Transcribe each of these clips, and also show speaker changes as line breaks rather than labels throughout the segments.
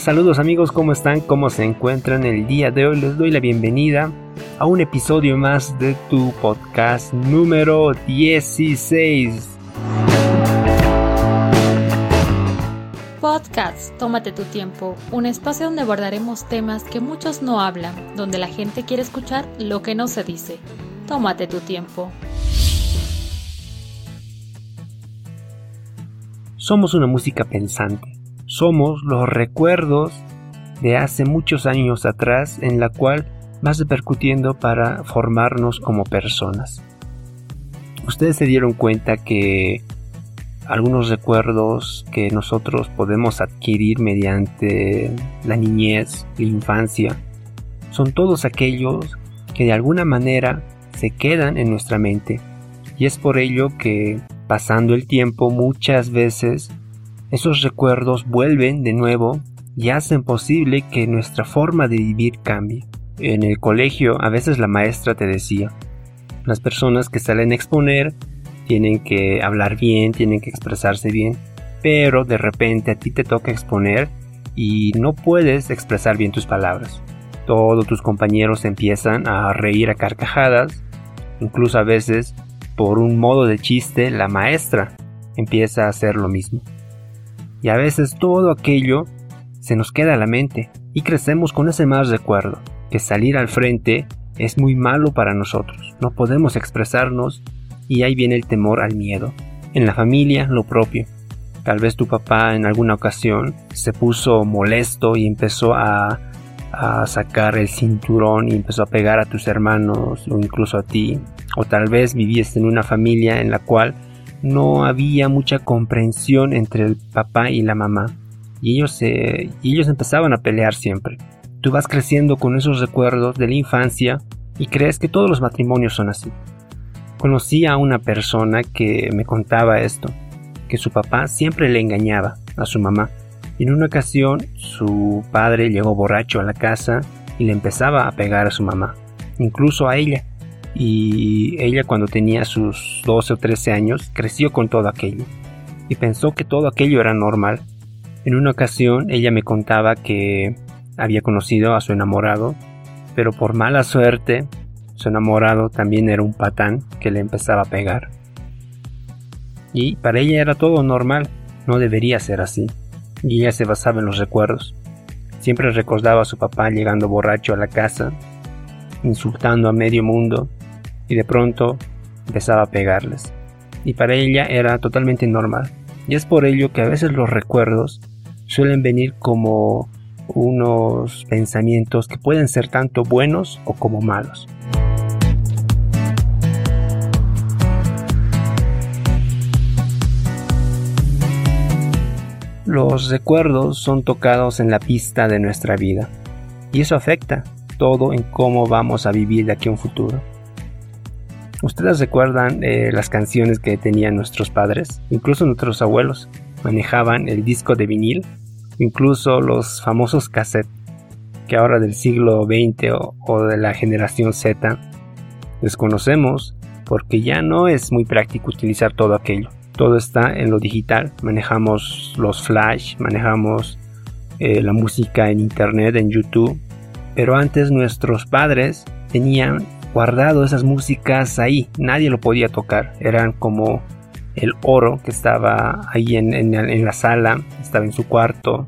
Hola, saludos amigos, ¿cómo están? ¿Cómo se encuentran el día de hoy? Les doy la bienvenida a un episodio más de tu podcast número 16.
Podcast, tómate tu tiempo, un espacio donde abordaremos temas que muchos no hablan, donde la gente quiere escuchar lo que no se dice. Tómate tu tiempo.
Somos una música pensante somos los recuerdos de hace muchos años atrás en la cual vas repercutiendo para formarnos como personas. Ustedes se dieron cuenta que algunos recuerdos que nosotros podemos adquirir mediante la niñez, la infancia, son todos aquellos que de alguna manera se quedan en nuestra mente. Y es por ello que pasando el tiempo muchas veces esos recuerdos vuelven de nuevo y hacen posible que nuestra forma de vivir cambie. En el colegio a veces la maestra te decía, las personas que salen a exponer tienen que hablar bien, tienen que expresarse bien, pero de repente a ti te toca exponer y no puedes expresar bien tus palabras. Todos tus compañeros empiezan a reír a carcajadas, incluso a veces por un modo de chiste la maestra empieza a hacer lo mismo y a veces todo aquello se nos queda a la mente y crecemos con ese más recuerdo, que salir al frente es muy malo para nosotros, no podemos expresarnos y ahí viene el temor al miedo. En la familia, lo propio. Tal vez tu papá en alguna ocasión se puso molesto y empezó a, a sacar el cinturón y empezó a pegar a tus hermanos o incluso a ti. O tal vez viviste en una familia en la cual no había mucha comprensión entre el papá y la mamá y ellos, y ellos empezaban a pelear siempre. Tú vas creciendo con esos recuerdos de la infancia y crees que todos los matrimonios son así. Conocí a una persona que me contaba esto, que su papá siempre le engañaba a su mamá. En una ocasión su padre llegó borracho a la casa y le empezaba a pegar a su mamá, incluso a ella y ella cuando tenía sus 12 o 13 años creció con todo aquello y pensó que todo aquello era normal. En una ocasión ella me contaba que había conocido a su enamorado, pero por mala suerte su enamorado también era un patán que le empezaba a pegar. Y para ella era todo normal, no debería ser así, y ella se basaba en los recuerdos. Siempre recordaba a su papá llegando borracho a la casa, insultando a medio mundo y de pronto empezaba a pegarles. Y para ella era totalmente normal. Y es por ello que a veces los recuerdos suelen venir como unos pensamientos que pueden ser tanto buenos o como malos. Los recuerdos son tocados en la pista de nuestra vida y eso afecta todo en cómo vamos a vivir de aquí a un futuro. ¿Ustedes recuerdan eh, las canciones que tenían nuestros padres? Incluso nuestros abuelos manejaban el disco de vinil, incluso los famosos cassettes, que ahora del siglo XX o, de la generación Z desconocemos porque ya no es muy práctico utilizar todo aquello. Todo está en lo digital, manejamos los flash, manejamos eh, la música en internet, en YouTube, pero antes nuestros padres tenían guardado esas músicas ahí, nadie lo podía tocar, eran como el oro que estaba ahí en, la sala, estaba en su cuarto,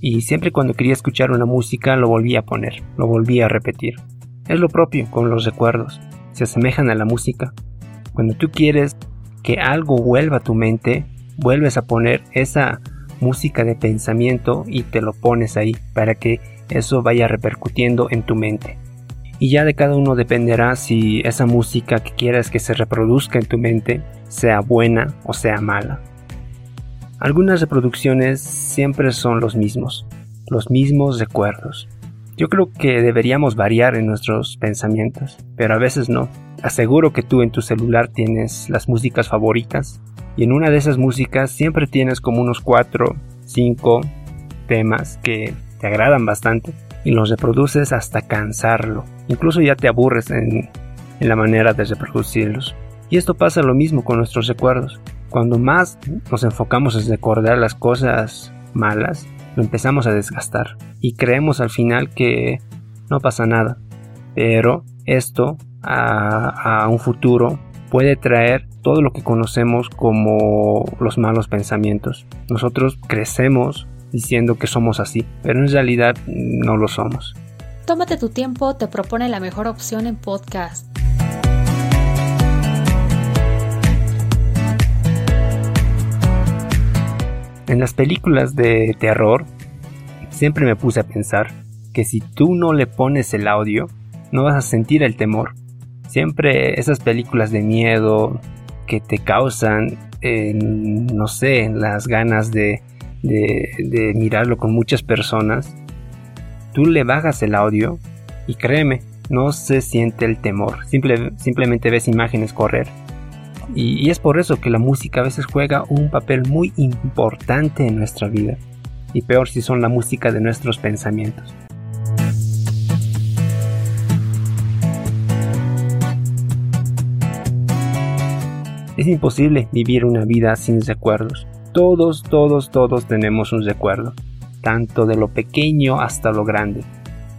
y siempre cuando quería escuchar una música lo volvía a poner, lo volvía a repetir. Es lo propio con los recuerdos, se asemejan a la música. Cuando tú quieres que algo vuelva a tu mente, vuelves a poner esa música de pensamiento y te lo pones ahí para que eso vaya repercutiendo en tu mente y ya de cada uno dependerá si esa música que quieras que se reproduzca en tu mente sea buena o sea mala. Algunas reproducciones siempre son los mismos, los mismos recuerdos. Yo creo que deberíamos variar en nuestros pensamientos, pero a veces no. Aseguro que tú en tu celular tienes las músicas favoritas y en una de esas músicas siempre tienes como unos 4, 5 temas que te agradan bastante y los reproduces hasta cansarlo. Incluso ya te aburres en, la manera de reproducirlos. Y esto pasa lo mismo con nuestros recuerdos. Cuando más nos enfocamos en recordar las cosas malas, lo empezamos a desgastar y creemos al final que no pasa nada. Pero esto a, a un futuro puede traer todo lo que conocemos como los malos pensamientos. Nosotros crecemos diciendo que somos así, pero en realidad no lo somos.
Tómate tu tiempo, te propone la mejor opción en podcast.
En las películas de terror, siempre me puse a pensar que si tú no le pones el audio, no vas a sentir el temor. Siempre esas películas de miedo que te causan, no sé, las ganas de, de, mirarlo con muchas personas, tú le bajas el audio y créeme, no se siente el temor, simplemente ves imágenes correr y, es por eso que la música a veces juega un papel muy importante en nuestra vida. Y peor si son la música de nuestros pensamientos. Es imposible vivir una vida sin recuerdos. Todos, todos, todos tenemos un recuerdo, tanto de lo pequeño hasta lo grande.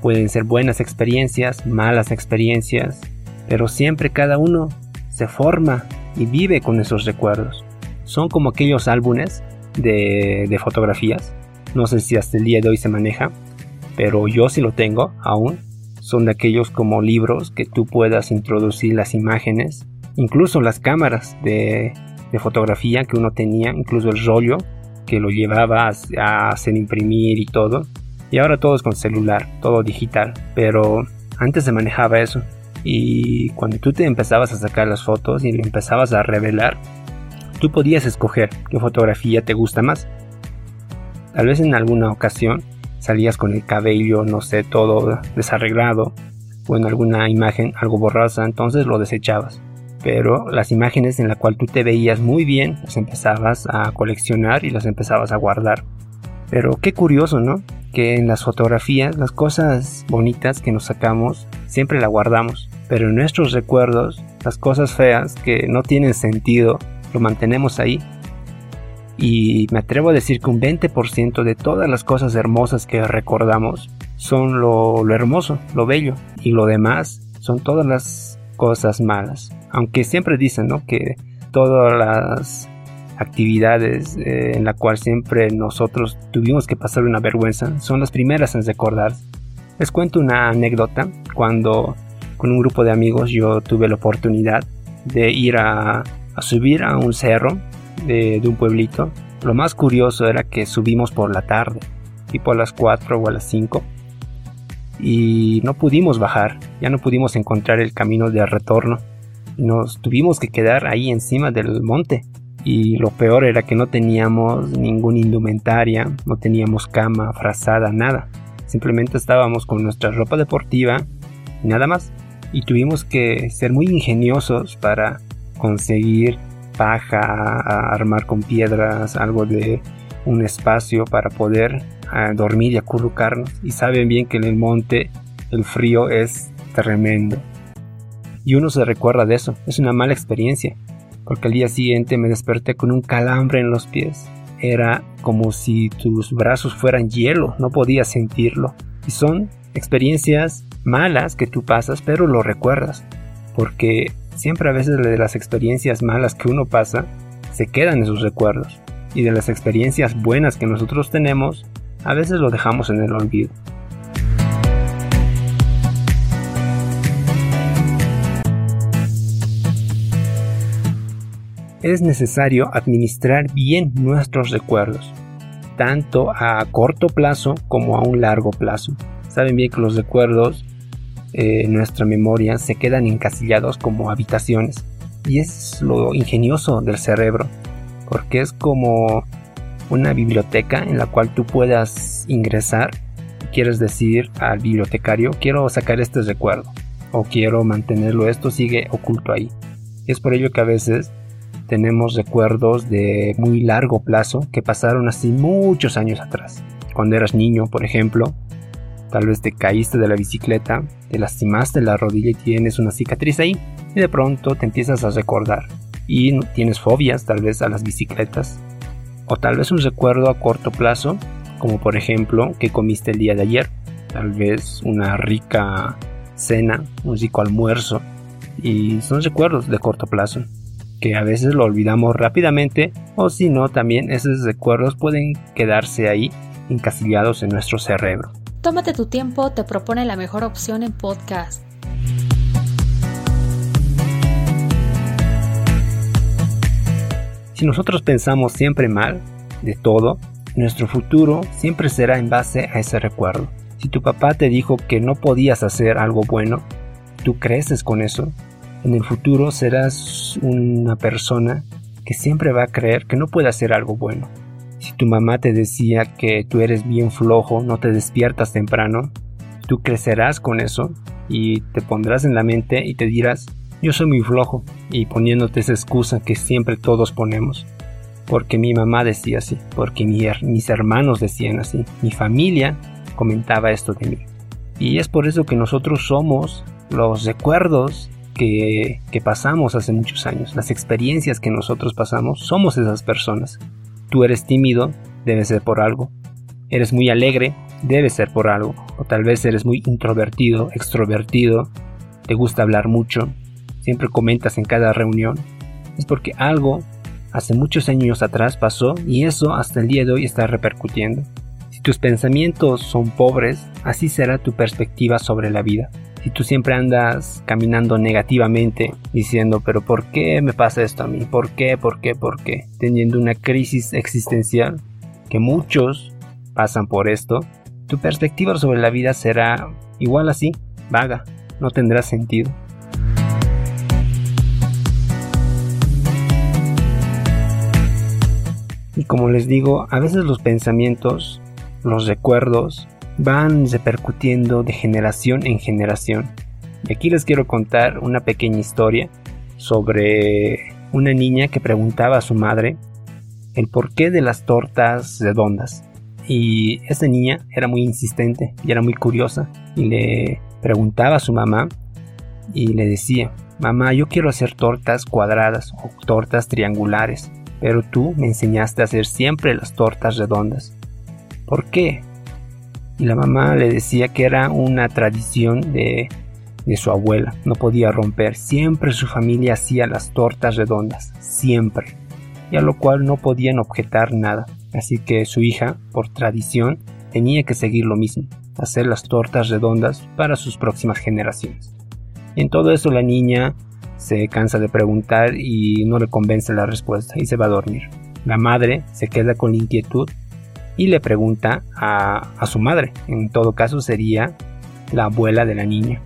Pueden ser buenas experiencias, malas experiencias, pero siempre cada uno se forma y vive con esos recuerdos. Son como aquellos álbumes de, fotografías. No sé si hasta el día de hoy se maneja, pero yo sí lo tengo aún. Son de aquellos como libros que tú puedas introducir las imágenes, incluso las cámaras de, de fotografía que uno tenía, incluso el rollo que lo llevaba a hacer imprimir y todo. Y ahora todo es con celular, todo digital. Pero antes se manejaba eso. Y cuando tú te empezabas a sacar las fotos y le empezabas a revelar, tú podías escoger qué fotografía te gusta más. Tal vez en alguna ocasión salías con el cabello, no sé, todo desarreglado, o en alguna imagen algo borrosa, entonces lo desechabas. Pero las imágenes en las cuales tú te veías muy bien, las empezabas a coleccionar y las empezabas a guardar. Pero qué curioso, ¿no? Que en las fotografías, las cosas bonitas que nos sacamos, siempre las guardamos pero en nuestros recuerdos, las cosas feas que no tienen sentido, lo mantenemos ahí. Y me atrevo a decir que un 20% de todas las cosas hermosas que recordamos son lo, hermoso, lo bello, y lo demás son todas las cosas malas. Aunque siempre dicen ¿no? que todas las actividades eh, en la cual siempre nosotros tuvimos que pasar una vergüenza son las primeras en recordar. Les cuento una anécdota cuando con un grupo de amigos yo tuve la oportunidad de ir a, subir a un cerro de, un pueblito. Lo más curioso era que subimos por la tarde, tipo a las 4 o a las 5, y no pudimos bajar, ya no pudimos encontrar el camino de retorno. Nos tuvimos que quedar ahí encima del monte. Y lo peor era que no teníamos ninguna indumentaria, no teníamos cama, frazada, nada. Simplemente estábamos con nuestra ropa deportiva y nada más y tuvimos que ser muy ingeniosos para conseguir paja, armar con piedras, algo de un espacio para poder ah, dormir y acurrucarnos. Y saben bien que en el monte el frío es tremendo. Y uno se recuerda de eso. Es una mala experiencia. Porque al día siguiente me desperté con un calambre en los pies. Era como si tus brazos fueran hielo. No podía sentirlo. Y son experiencias malas que tú pasas, pero lo recuerdas. Porque siempre a veces de las experiencias malas que uno pasa, se quedan en sus recuerdos. Y de las experiencias buenas que nosotros tenemos, a veces lo dejamos en el olvido. Es necesario administrar bien nuestros recuerdos, tanto a corto plazo como a un largo plazo. Saben bien que los recuerdos eh, nuestra memoria se quedan encasillados como habitaciones. Y es lo ingenioso del cerebro, porque es como una biblioteca en la cual tú puedas ingresar quieres decir al bibliotecario, quiero sacar este recuerdo o quiero mantenerlo, esto sigue oculto ahí. Y es por ello que a veces tenemos recuerdos de muy largo plazo que pasaron así muchos años atrás. Cuando eras niño, por ejemplo, Tal vez te caíste de la bicicleta, te lastimaste la rodilla y tienes una cicatriz ahí. Y de pronto te empiezas a recordar. Y tienes fobias tal vez a las bicicletas. O tal vez un recuerdo a corto plazo como por ejemplo que comiste el día de ayer, tal vez una rica cena, un rico almuerzo, y son recuerdos de corto plazo que a veces lo olvidamos rápidamente o si no también esos recuerdos pueden quedarse ahí encasillados en nuestro cerebro.
Tómate tu tiempo, te propone la mejor opción en podcast.
Si nosotros pensamos siempre mal de todo, nuestro futuro siempre será en base a ese recuerdo. Si tu papá te dijo que no podías hacer algo bueno, tú creces con eso, en el futuro serás una persona que siempre va a creer que no puede hacer algo bueno. Si tu mamá te decía que tú eres bien flojo, no te despiertas temprano, tú crecerás con eso y te pondrás en la mente y te dirás, yo soy muy flojo, y poniéndote esa excusa que siempre todos ponemos. Porque mi mamá decía así, porque mis hermanos decían así, mi familia comentaba esto de mí. Y es por eso que nosotros somos los recuerdos que, pasamos hace muchos años, las experiencias que nosotros pasamos, somos esas personas. Tú eres tímido, debe ser por algo. Eres muy alegre, debe ser por algo. O tal vez eres muy introvertido, extrovertido, te gusta hablar mucho, siempre comentas en cada reunión. Es porque algo hace muchos años atrás pasó y eso hasta el día de hoy está repercutiendo. Si tus pensamientos son pobres, así será tu perspectiva sobre la vida si tú siempre andas caminando negativamente, diciendo, pero ¿por qué me pasa esto a mí? ¿Por qué? ¿Por qué? ¿Por qué? Teniendo una crisis existencial, que muchos pasan por esto, tu perspectiva sobre la vida será igual así, vaga, no tendrá sentido. Y como les digo, a veces los pensamientos, los recuerdos, van repercutiendo de generación en generación. Y aquí les quiero contar una pequeña historia sobre una niña que preguntaba a su madre el porqué de las tortas redondas. Y esa niña era muy insistente y era muy curiosa y le preguntaba a su mamá y le decía, mamá, yo quiero hacer tortas cuadradas o tortas triangulares, pero tú me enseñaste a hacer siempre las tortas redondas. ¿Por qué? y la mamá le decía que era una tradición de, de su abuela, no podía romper. Siempre su familia hacía las tortas redondas, siempre, y a lo cual no podían objetar nada. Así que su hija, por tradición, tenía que seguir lo mismo, hacer las tortas redondas para sus próximas generaciones. En todo eso la niña se cansa de preguntar y no le convence la respuesta y se va a dormir. La madre se queda con la inquietud y le pregunta a, su madre. En todo caso sería la abuela de la niña.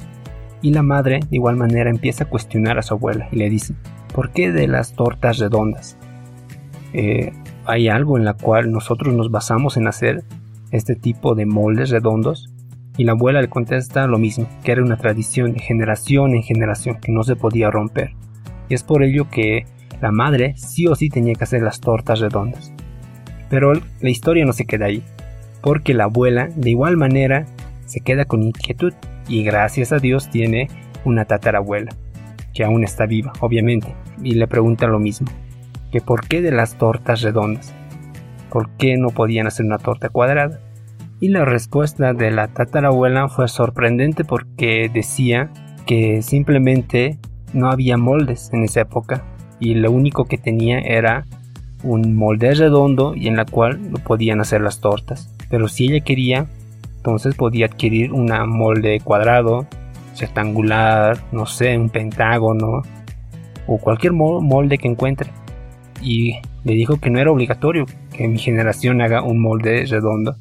Y la madre de igual manera empieza a cuestionar a su abuela y le dice, ¿por qué de las tortas redondas? Eh, ¿Hay algo en la cual nosotros nos basamos en hacer este tipo de moldes redondos? Y la abuela le contesta lo mismo, que era una tradición de generación en generación que no se podía romper. Y es por ello que la madre sí o sí tenía que hacer las tortas redondas. Pero la historia no se queda ahí, porque la abuela de igual manera se queda con inquietud y gracias a Dios tiene una tatarabuela, que aún está viva, obviamente, y le pregunta lo mismo, que por qué de las tortas redondas, por qué no podían hacer una torta cuadrada. Y la respuesta de la tatarabuela fue sorprendente porque decía que simplemente no había moldes en esa época y lo único que tenía era un molde redondo y en la cual podían hacer las tortas. Pero si ella quería, entonces podía adquirir un molde cuadrado, rectangular, no sé, un pentágono o cualquier molde que encuentre. Y le dijo que no era obligatorio que mi generación haga un molde redondo.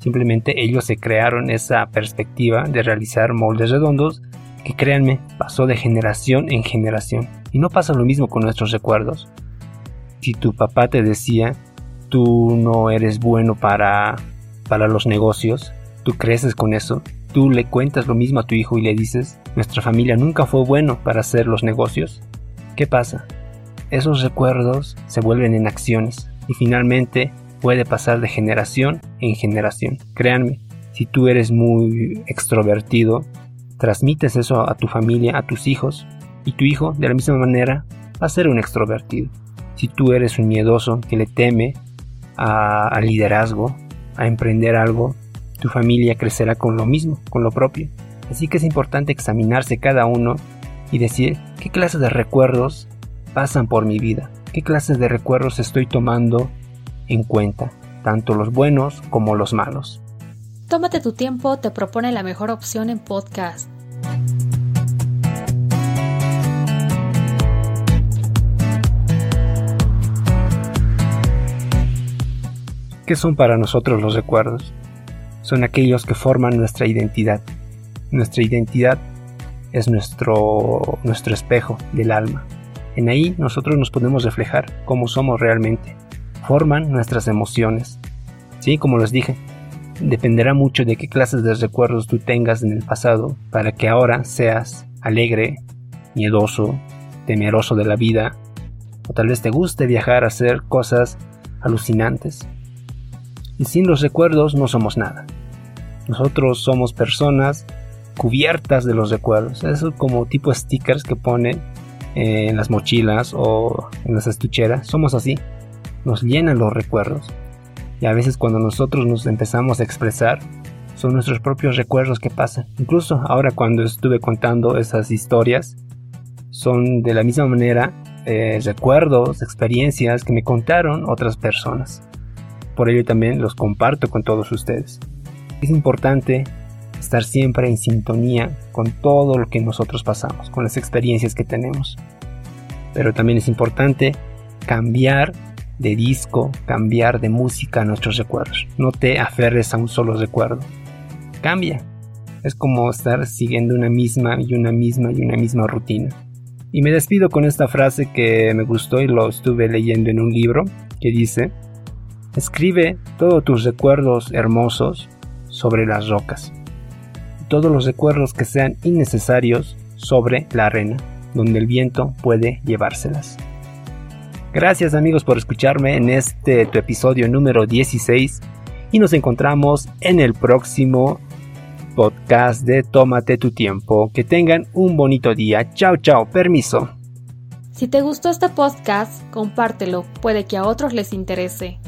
Simplemente ellos se crearon esa perspectiva de realizar moldes redondos que créanme, pasó de generación en generación. Y no pasa lo mismo con nuestros recuerdos si tu papá te decía, tú no eres bueno para, para los negocios, tú creces con eso, tú le cuentas lo mismo a tu hijo y le dices, nuestra familia nunca fue bueno para hacer los negocios, ¿qué pasa? Esos recuerdos se vuelven en acciones y finalmente puede pasar de generación en generación. Créanme, si tú eres muy extrovertido, transmites eso a tu familia, a tus hijos, y tu hijo de la misma manera va a ser un extrovertido si tú eres un miedoso que le teme al liderazgo, a emprender algo, tu familia crecerá con lo mismo, con lo propio. Así que es importante examinarse cada uno y decir qué clases de recuerdos pasan por mi vida, qué clases de recuerdos estoy tomando en cuenta, tanto los buenos como los malos.
Tómate tu tiempo te propone la mejor opción en podcast.
¿Qué son para nosotros los recuerdos? Son aquellos que forman nuestra identidad. Nuestra identidad es nuestro, nuestro espejo del alma. En ahí nosotros nos podemos reflejar cómo somos realmente. Forman nuestras emociones. Sí, como les dije, dependerá mucho de qué clases de recuerdos tú tengas en el pasado para que ahora seas alegre, miedoso, temeroso de la vida, o tal vez te guste viajar a hacer cosas alucinantes. Y sin los recuerdos no somos nada. Nosotros somos personas cubiertas de los recuerdos. Eso como tipo stickers que ponen en las mochilas o en las estucheras. Somos así. Nos llenan los recuerdos. Y a veces cuando nosotros nos empezamos a expresar, son nuestros propios recuerdos que pasan. Incluso ahora cuando estuve contando esas historias, son de la misma manera eh, recuerdos, experiencias que me contaron otras personas. Por ello también los comparto con todos ustedes. Es importante estar siempre en sintonía con todo lo que nosotros pasamos, con las experiencias que tenemos. Pero también es importante cambiar de disco, cambiar de música nuestros recuerdos. No te aferres a un solo recuerdo. Cambia. Es como estar siguiendo una misma y una misma y una misma rutina. Y me despido con esta frase que me gustó y lo estuve leyendo en un libro que dice, escribe todos tus recuerdos hermosos sobre las rocas todos los recuerdos que sean innecesarios sobre la arena, donde el viento puede llevárselas. Gracias amigos por escucharme en este tu episodio número 16 y nos encontramos en el próximo podcast de Tómate tu tiempo. Que tengan un bonito día. Chao, chao, permiso.
Si te gustó este podcast, compártelo, puede que a otros les interese.